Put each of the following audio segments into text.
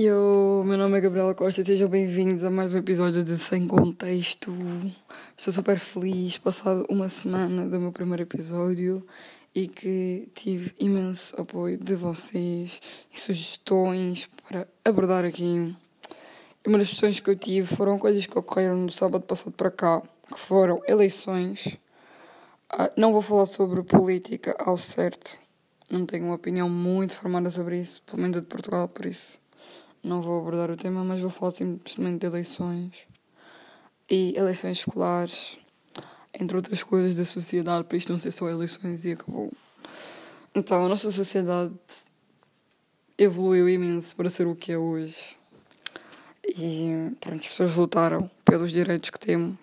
Eu, meu nome é Gabriela Costa e sejam bem-vindos a mais um episódio de Sem Contexto. Estou super feliz, passado uma semana do meu primeiro episódio e que tive imenso apoio de vocês e sugestões para abordar aqui. E uma das sugestões que eu tive foram coisas que ocorreram no sábado passado para cá, que foram eleições. Ah, não vou falar sobre política ao certo, não tenho uma opinião muito formada sobre isso, pelo menos de Portugal, por isso não vou abordar o tema, mas vou falar simplesmente de eleições e eleições escolares, entre outras coisas da sociedade, para isto não ser só eleições e acabou. Então, a nossa sociedade evoluiu imenso para ser o que é hoje. E pronto, as pessoas lutaram pelos direitos que temos.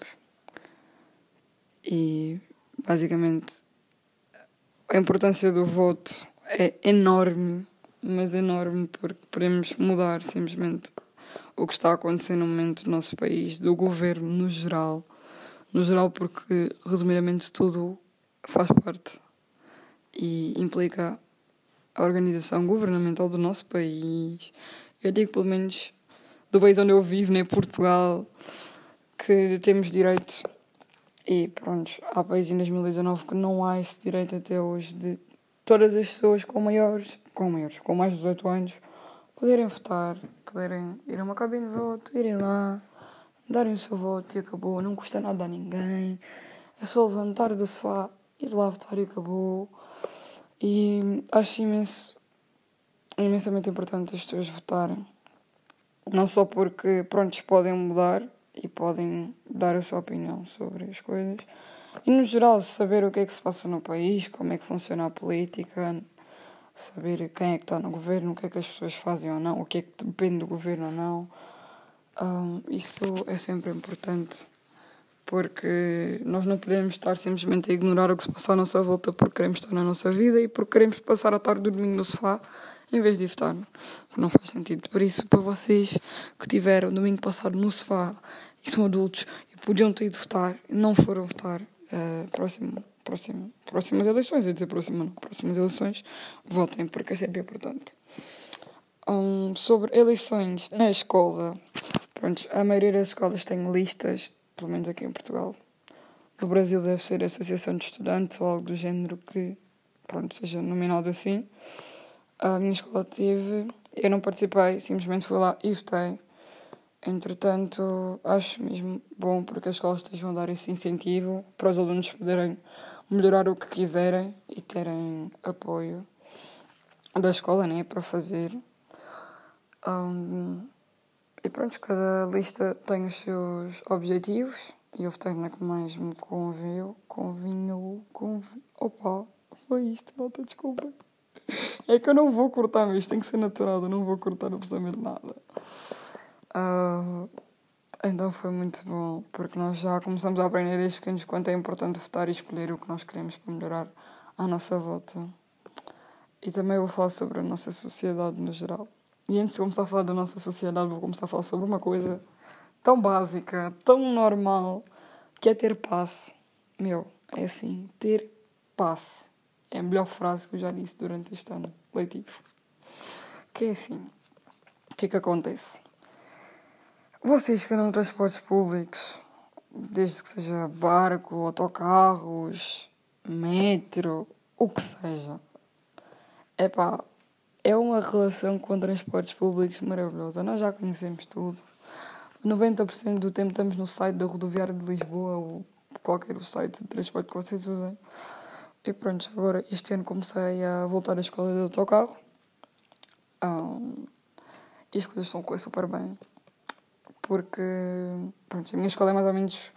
E basicamente a importância do voto é enorme mas enorme, porque podemos mudar simplesmente o que está acontecendo no momento do nosso país, do governo no geral. No geral, porque, resumidamente, tudo faz parte e implica a organização governamental do nosso país. Eu digo, pelo menos, do país onde eu vivo, né, Portugal, que temos direito. E pronto, há países em 2019 que não há esse direito até hoje de todas as pessoas com maiores com maiores, com mais de 18 anos, poderem votar, poderem ir a uma cabine de voto, irem lá, darem o seu voto e acabou. Não custa nada a ninguém. É só levantar do sofá, ir lá votar e acabou. E acho imenso, imensamente importante as pessoas votarem. Não só porque, prontos, podem mudar e podem dar a sua opinião sobre as coisas. E, no geral, saber o que é que se passa no país, como é que funciona a política, saber quem é que está no governo, o que é que as pessoas fazem ou não, o que é que depende do governo ou não. Um, isso é sempre importante porque nós não podemos estar simplesmente a ignorar o que se passa à nossa volta porque queremos estar na nossa vida e porque queremos passar a tarde do domingo no sofá em vez de votar. Não faz sentido. Por isso, para vocês que tiveram domingo passado no sofá e são adultos e podiam ter ido votar não foram votar, uh, próximo próximas eleições, eu ia dizer próxima, não, próximas eleições, votem, porque é sempre importante. Um, sobre eleições na escola, pronto, a maioria das escolas tem listas, pelo menos aqui em Portugal. No Brasil deve ser a Associação de Estudantes ou algo do género que, pronto, seja nominado assim. A minha escola teve, eu não participei, simplesmente fui lá e votei. Entretanto, acho mesmo bom porque as escolas estejam a dar esse incentivo para os alunos poderem melhorar o que quiserem e terem apoio da escola né, para fazer. Um, e pronto, cada lista tem os seus objetivos e eu votei na que mais me conviu, convinhou, convinho. Opa, foi isto, malta, desculpa. É que eu não vou cortar, mas tem que ser natural, eu não vou cortar absolutamente nada. Uh, então foi muito bom, porque nós já começamos a aprender desde pequenos quanto é importante votar e escolher o que nós queremos para melhorar a nossa volta. E também vou falar sobre a nossa sociedade no geral. E antes de começar a falar da nossa sociedade, vou começar a falar sobre uma coisa tão básica, tão normal, que é ter passe. Meu, é assim, ter passe. É a melhor frase que eu já disse durante este ano letivo. Que é assim, o que é que acontece? Vocês que andam transportes públicos, desde que seja barco, autocarros, metro, o que seja, é pá, é uma relação com transportes públicos maravilhosa. Nós já conhecemos tudo. 90% do tempo estamos no site da rodoviária de Lisboa ou qualquer site de transporte que vocês usem. E pronto, agora este ano comecei a voltar à escola de autocarro. Um, e as coisas estão a correr super bem porque pronto, a minha escola é mais ou menos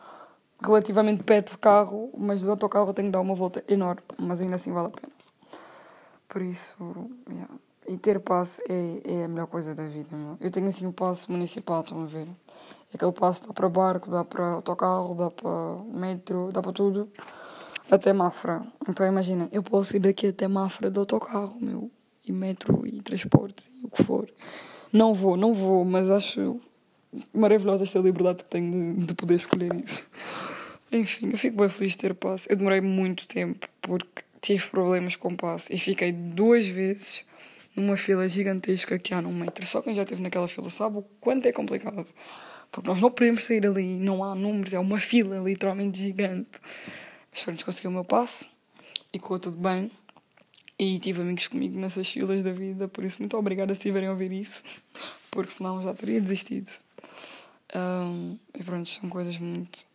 relativamente perto de carro, mas de autocarro tenho que dar uma volta enorme, mas ainda assim vale a pena. Por isso, yeah. e ter passe é, é a melhor coisa da vida. Meu. Eu tenho assim um passe municipal, estão a ver? Aquele passe dá para barco, dá para autocarro, dá para metro, dá para tudo, até Mafra. Então imagina, eu posso ir daqui até Mafra de autocarro, meu, e metro, e transporte, e o que for. Não vou, não vou, mas acho maravilhosa esta liberdade que tenho de, de poder escolher isso. Enfim, eu fico bem feliz de ter passe. Eu demorei muito tempo porque tive problemas com passe e fiquei duas vezes numa fila gigantesca que há no metro. Só quem já esteve naquela fila sabe o quanto é complicado. Porque nós não podemos sair ali, não há números, é uma fila literalmente gigante. Mas pronto, consegui o meu passe e ficou tudo bem. E tive amigos comigo nessas filas da vida, por isso muito obrigada se estiverem a ouvir isso, porque senão já teria desistido. Um, e pronto, são coisas muito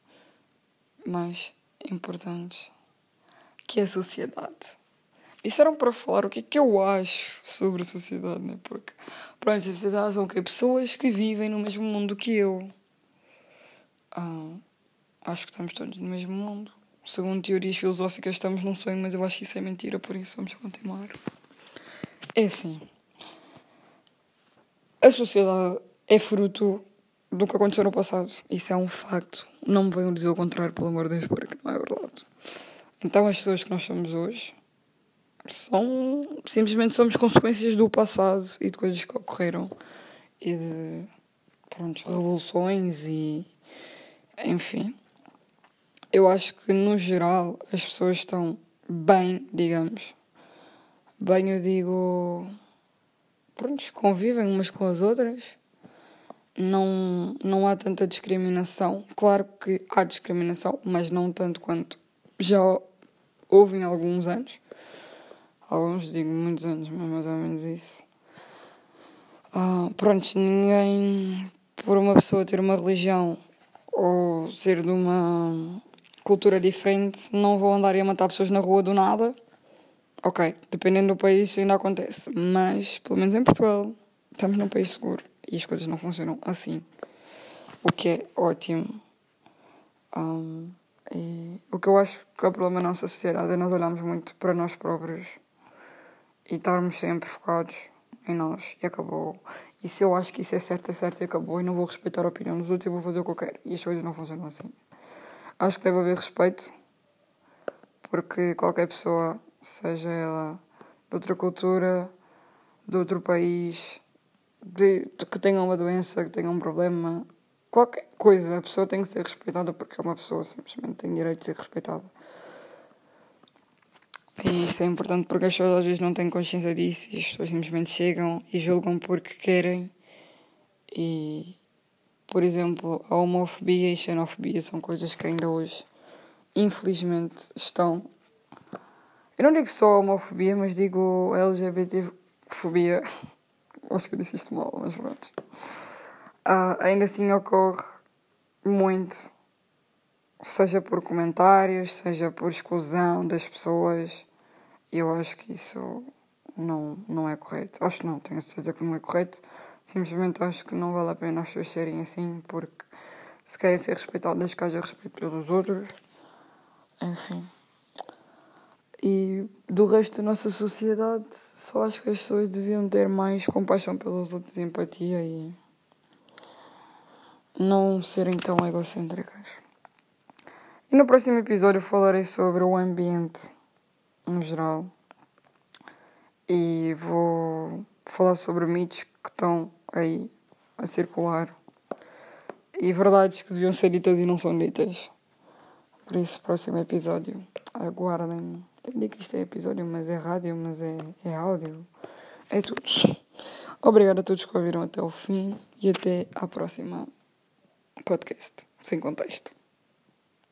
mais importantes que a sociedade. Isso era para falar o que é que eu acho sobre a sociedade, né? Porque, pronto, a sociedade são o quê? Pessoas que vivem no mesmo mundo que eu. Acho que estamos todos no mesmo mundo. Segundo teorias filosóficas, estamos num sonho, mas eu acho que isso é mentira, por isso vamos continuar. É assim. A sociedade é fruto do que aconteceu no passado. Isso é um facto. Não me venham dizer o contrário, pelo amor de Deus, porque não é verdade. Então, as pessoas que nós somos hoje são simplesmente somos consequências do passado e de coisas que ocorreram e de pronto, revoluções e enfim. Eu acho que no geral as pessoas estão bem, digamos. Bem, eu digo. Pronto, convivem umas com as outras. Não, não há tanta discriminação. Claro que há discriminação, mas não tanto quanto já houve em alguns anos alguns digo muitos anos, mas mais ou menos isso. Ah, pronto, ninguém, por uma pessoa ter uma religião ou ser de uma cultura diferente, não vou andar a matar pessoas na rua do nada. Ok, dependendo do país isso ainda acontece, mas pelo menos em Portugal estamos num país seguro e as coisas não funcionam assim, o que é ótimo. Um, e o que eu acho que é o problema da nossa sociedade é nós olharmos muito para nós próprios e estarmos sempre focados em nós e acabou. E se eu acho que isso é certo, é certo e acabou e não vou respeitar a opinião dos outros, eu vou fazer o que eu quero. E as coisas não funcionam assim. Acho que deve haver respeito, porque qualquer pessoa, seja ela de outra cultura, de outro país, de, de, que tenha uma doença, que tenha um problema, qualquer coisa, a pessoa tem que ser respeitada porque é uma pessoa, simplesmente tem direito de ser respeitada. E isso é importante porque as pessoas às vezes não têm consciência disso e as pessoas simplesmente chegam e julgam porque querem. E, por exemplo, a homofobia e a xenofobia são coisas que ainda hoje, infelizmente, estão. Eu não digo só homofobia, mas digo LGBTfobia. Acho que disse isto mal, mas pronto. Uh, ainda assim ocorre muito seja por comentários, seja por exclusão das pessoas. Eu acho que isso não, não é correto. Acho não, tenho a certeza que não é correto. Simplesmente acho que não vale a pena as pessoas serem assim, porque se querem ser respeitadas, que haja respeito pelos outros. Enfim. E do resto da nossa sociedade, só acho que as pessoas deviam ter mais compaixão pelos outros, empatia e não serem tão egocêntricas. E no próximo episódio falarei sobre o ambiente no geral. E vou falar sobre mitos que estão aí a circular. E verdades que deviam ser ditas e não são ditas. Por isso, próximo episódio, aguardem. Eu digo que isto é episódio, mas é rádio, mas é, é áudio. É tudo. Obrigado a todos que ouviram até o fim e até à próxima podcast, sem contexto.